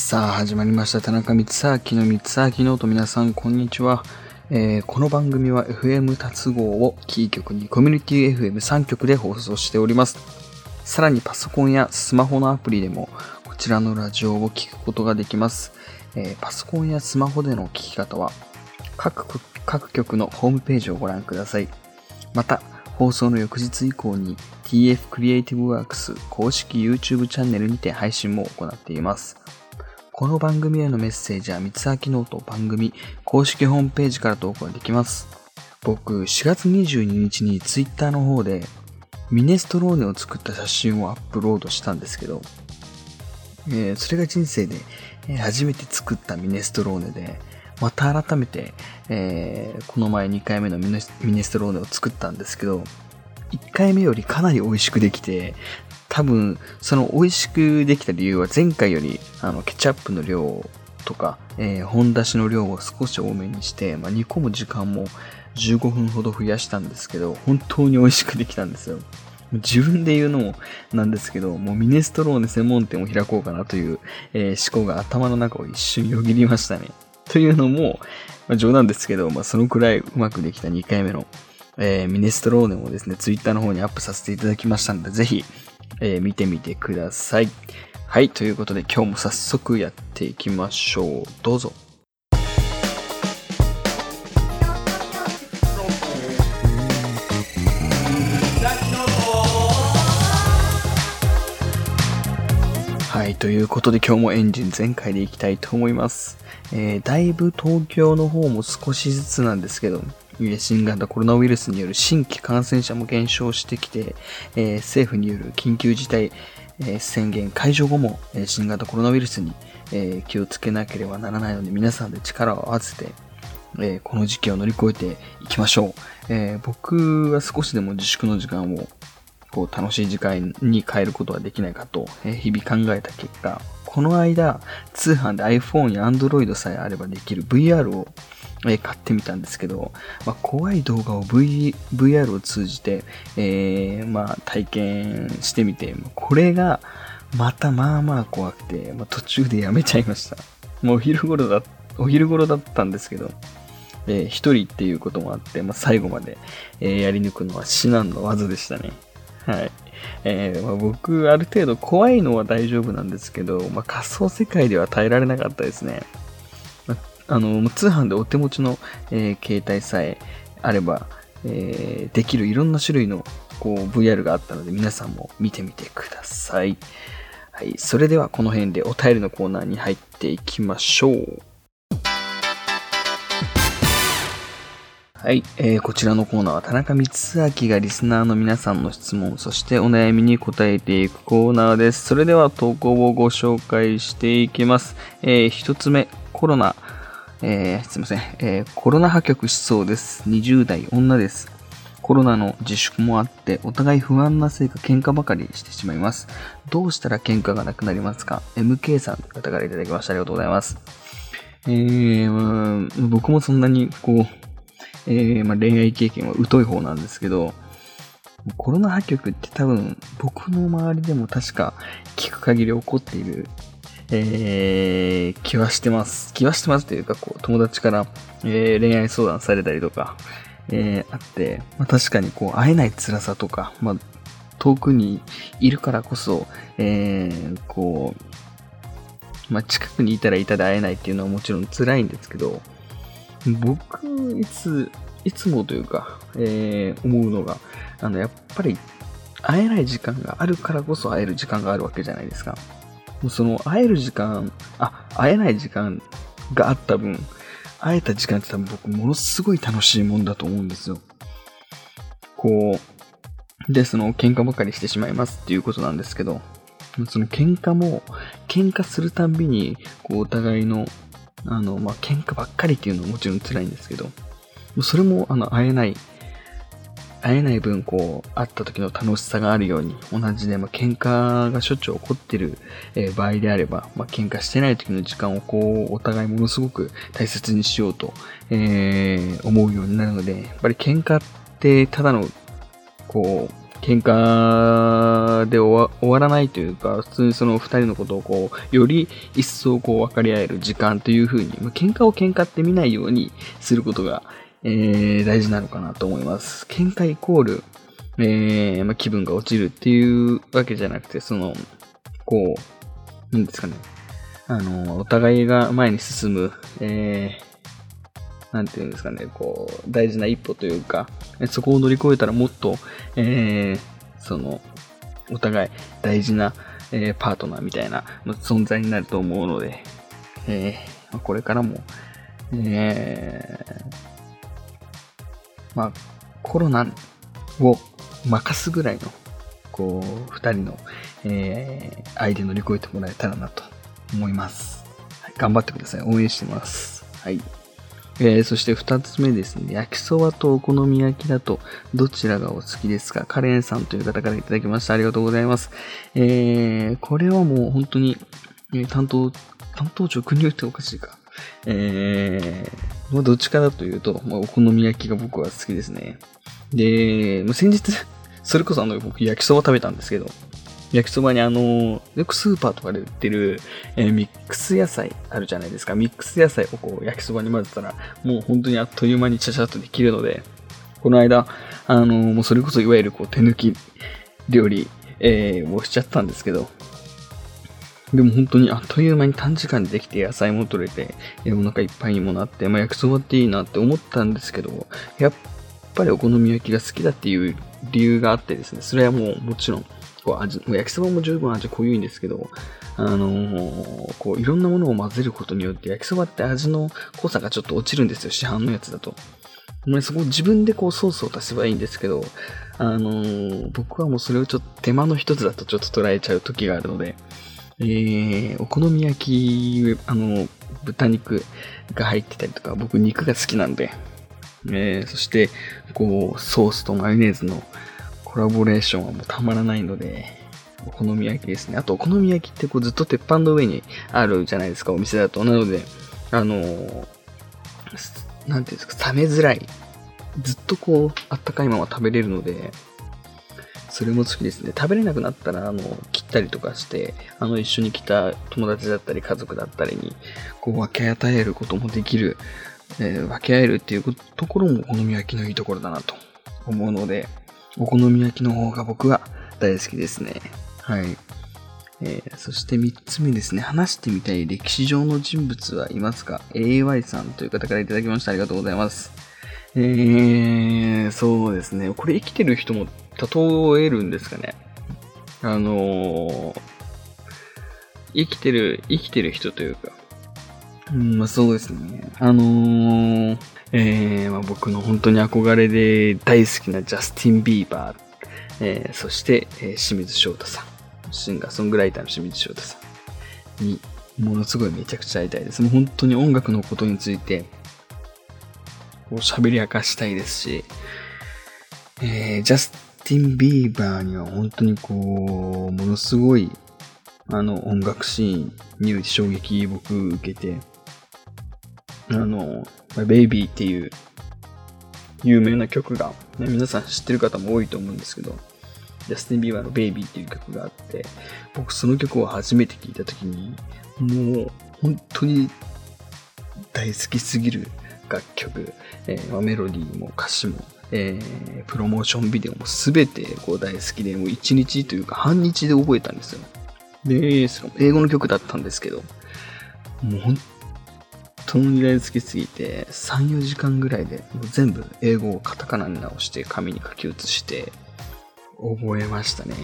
さあ始まりました。田中光秋の光明ノート皆さんこんにちは、えーこの番組は FM 達合をキー局にコミュニティ FM3 局で放送しております。さらにパソコンやスマホのアプリでもこちらのラジオを聞くことができます、えーパソコンやスマホでの聞き方は各各局のホームページをご覧ください。また放送の翌日以降に TF クリエイティブワークス公式 YouTube チャンネルにて配信も行っています。この番組へのメッセージは光秋ノート番組公式ホームページから投稿できます。僕、4月22日に Twitter の方でミネストローネを作った写真をアップロードしたんですけど、えーそれが人生で初めて作ったミネストローネで、また改めて、えーこの前2回目のミネストローネを作ったんですけど、1回目よりかなり美味しくできて、多分、その美味しくできた理由は前回より、あの、ケチャップの量とか、えー本だしの量を少し多めにして、まあ、煮込む時間も15分ほど増やしたんですけど、本当に美味しくできたんですよ。自分で言うのもなんですけど、もうミネストローネ専門店を開こうかなという、えー思考が頭の中を一瞬よぎりましたね。というのも、まあ、冗談ですけど、まあ、そのくらいうまくできた2回目の、えーミネストローネもですね、ツイッターの方にアップさせていただきましたので、ぜひ、えー見てみてください。はい、ということで今日も早速やっていきましょう。どうぞ。はい、ということで今日もエンジン全開でいきたいと思います。えーだいぶ東京の方も少しずつなんですけど、新型コロナウイルスによる新規感染者も減少してきて、え政府による緊急事態、宣言解除後も、え新型コロナウイルスに、え気をつけなければならないので皆さんで力を合わせて、えーこの時期を乗り越えていきましょう。えー僕は少しでも自粛の時間をこう楽しい時間に変えることができないかと、えー日々考えた結果、この間、通販で iPhone や Android さえあればできる VR を、え買ってみたんですけど、まあ、怖い動画を、v、VR を通じて、えーまあ、体験してみて、これがまたまあまあ怖くて、まあ、途中でやめちゃいました。もうお昼頃だ、お昼頃だったんですけど、えー一人っていうこともあって、まあ、最後まで、えーやり抜くのは至難の技でしたね。はい。えーまあ、僕、ある程度怖いのは大丈夫なんですけど、まあ、仮想世界では耐えられなかったですね。まああの、通販でお手持ちの、えー携帯さえあれば、えーできるいろんな種類のこう VR があったので、皆さんも見てみてください。はい。それでは、この辺でお便りのコーナーに入っていきましょう。はい、えーこちらのコーナーは田中光明がリスナーの皆さんの質問、そしてお悩みに答えていくコーナーです。それでは投稿をご紹介していきます。えー一つ目、コロナ、えーすいません、えーコロナ破局しそうです。20代女です。コロナの自粛もあって、お互い不安なせいか喧嘩ばかりしてしまいます。どうしたら喧嘩がなくなりますか ?MK さんという方からいただきました。ありがとうございます。えー僕もそんなにこう、えーまあ、恋愛経験は疎い方なんですけど、コロナ破局って多分僕の周りでも確か聞く限り起こっている、えー気はしてます。気はしてますというか、こう友達から、えー恋愛相談されたりとか、えーあって、まあ、確かにこう会えない辛さとか、まあ、遠くにいるからこそ、えーこう、まあ、近くにいたらいたで会えないっていうのはもちろん辛いんですけど、僕、いつ、いつもというか、えー思うのが、あの、やっぱり、会えない時間があるからこそ会える時間があるわけじゃないですか。もうその、会える時間、あ、会えない時間があった分、会えた時間って多分僕、ものすごい楽しいもんだと思うんですよ。こう、で、その、喧嘩ばかりしてしまいますっていうことなんですけど、その喧嘩も、喧嘩するたんびに、こう、お互いの、あの、まあ、喧嘩ばっかりっていうのはもちろん辛いんですけど、それも、あの、会えない、会えない分、こう、会った時の楽しさがあるように、同じで、まあ、喧嘩がしょっちゅう起こってる、えー場合であれば、まあ、喧嘩してない時の時間を、こう、お互いものすごく大切にしようと、えー思うようになるので、やっぱり喧嘩って、ただの、こう、喧嘩で終わらないというか、普通にその二人のことをこう、より一層こう分かり合える時間という風に、まあ、喧嘩を喧嘩って見ないようにすることが、えー、大事なのかなと思います。喧嘩イコール、えー、まあ、気分が落ちるっていうわけじゃなくて、その、こう、なんですかね。あの、お互いが前に進む、えー、なんていうんですかね、こう、大事な一歩というか、そこを乗り越えたらもっと、えー、その、お互い大事な、えー、パートナーみたいな存在になると思うので、えー、これからも、えー、まあ、コロナを任すぐらいの、こう、二人の、えー、愛で乗り越えてもらえたらなと思います。頑張ってください。応援してます。はい。えー、そして二つ目ですね。焼きそばとお好み焼きだと、どちらがお好きですか？カレンさんという方からいただきました。ありがとうございます。えー、これはもう本当に、え、担当、担当長国を言っておかしいか。えー、まあ、どっちかだというと、まあ、お好み焼きが僕は好きですね。で、まあ、先日、それこそあの、僕焼きそば食べたんですけど、焼きそばにあの、よくスーパーとかで売ってる、えー、ミックス野菜あるじゃないですか。ミックス野菜をこう焼きそばに混ぜたら、もう本当にあっという間にちゃちゃっとできるので、この間、あのもうそれこそいわゆるこう手抜き料理、えー、をしちゃったんですけど、でも本当にあっという間に短時間でできて野菜も取れてえ、お腹いっぱいにもなって、まあ、焼きそばっていいなって思ったんですけど、やっぱりお好み焼きが好きだっていう理由があってですね、それはもうもちろん、こう味、もう焼きそばも十分味濃いんですけど、あのー、こういろんなものを混ぜることによって焼きそばって味の濃さがちょっと落ちるんですよ、市販のやつだと。そこ自分でこうソースを足せばいいんですけど、あのー、僕はもうそれをちょっと手間の一つだとちょっと捉えちゃう時があるので、えー、お好み焼き、あの、豚肉が入ってたりとか、僕肉が好きなんで、えー、そして、こう、ソースとマヨネーズのコラボレーションはもうたまらないので、お好み焼きですね。あと、お好み焼きってこうずっと鉄板の上にあるじゃないですか、お店だと。なので、あのー、なんていうんですか、冷めづらい。ずっとこう、あったかいまま食べれるので、それも好きですね。食べれなくなったら、あの、切ったりとかして、あの、一緒に来た友達だったり家族だったりに、こう、分け与えることもできる、えー、分け合えるっていうところもお好み焼きのいいところだなと思うので、お好み焼きの方が僕は大好きですね。はい。えー、そして3つ目ですね。話してみたい歴史上の人物はいますか ?AY さんという方からいただきました。ありがとうございます。えー、そうですね。これ生きてる人も例えるんですかね？あのー、生きてる、生きてる人というか、うん、まあそうですね。あのー、えー、まあ、僕の本当に憧れで大好きなジャスティン・ビーバー、えー、そして、えー、清水翔太さん。シンガーソングライターの清水翔太さんに、ものすごいめちゃくちゃ会いたいです。もう本当に音楽のことについて、こう喋り明かしたいですし、えー、ジャスティン・ビーバーには本当にこう、ものすごい、あの、音楽シーンに衝撃僕受けて、あの、ベイビーっていう有名な曲が、ね、皆さん知ってる方も多いと思うんですけど、ジャスティン・ビーバーのベイビーっていう曲があって、僕その曲を初めて聴いた時に、もう本当に大好きすぎる楽曲、えー、メロディーも歌詞もえー、プロモーションビデオも全てこう大好きで、もう1日というか半日で覚えたんですよ。で、その英語の曲だったんですけど、もう本当に大好きすぎて、3、4時間ぐらいで全部英語をカタカナに直して紙に書き写して覚えましたね。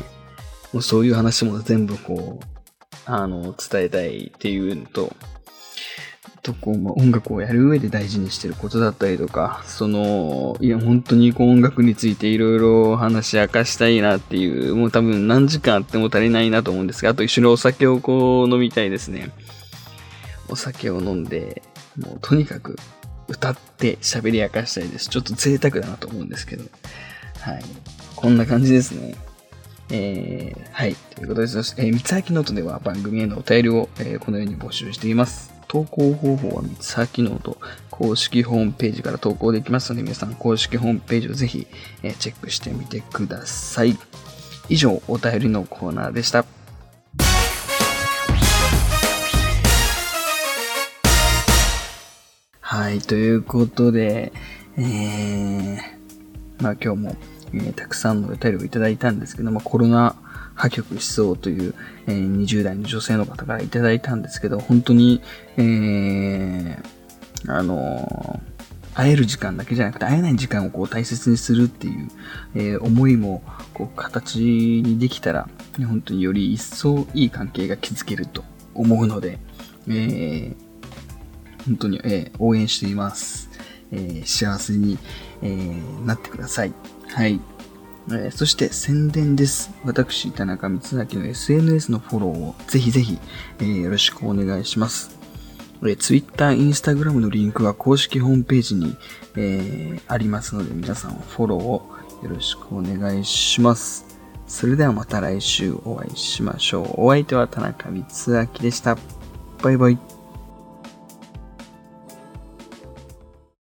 もうそういう話も全部こう、あの、伝えたいっていうのと、とこう、まあ、音楽をやる上で大事にしてることだったりとか、その、いや、本当にこう音楽についていろいろ話明かしたいなっていう、もう多分何時間あっても足りないなと思うんですが、あと一緒にお酒をこう飲みたいですね。お酒を飲んで、もうとにかく歌って喋り明かしたいです。ちょっと贅沢だなと思うんですけど。はい。こんな感じですね。えー、はい。ということで、そして、えー、光秋ノートでは番組へのお便りを、えー、このように募集しています。投稿方法は光秋ノート公式ホームページから投稿できますので、皆さん公式ホームページをぜひえチェックしてみてください。以上、お便りのコーナーでした。はい、ということで、えー、まあ今日も、えー、たくさんのお便りをいただいたんですけども、コロナ破局しそうという、えー、20代の女性の方からいただいたんですけど、本当に、えー、あの会える時間だけじゃなくて、会えない時間をこう大切にするっていう、えー、思いも、こう、形にできたら、本当により一層いい関係が築けると思うので、えー、本当に、えー、応援しています。えー、幸せに、えー、なってください。はい。え、そして宣伝です。私、田中光明の SNS のフォローをぜひぜひ、え、よろしくお願いします。え、Twitter、Instagram のリンクは公式ホームページに、え、ありますので皆さんフォローをよろしくお願いします。それではまた来週お会いしましょう。お相手は田中光明でした。バイバイ。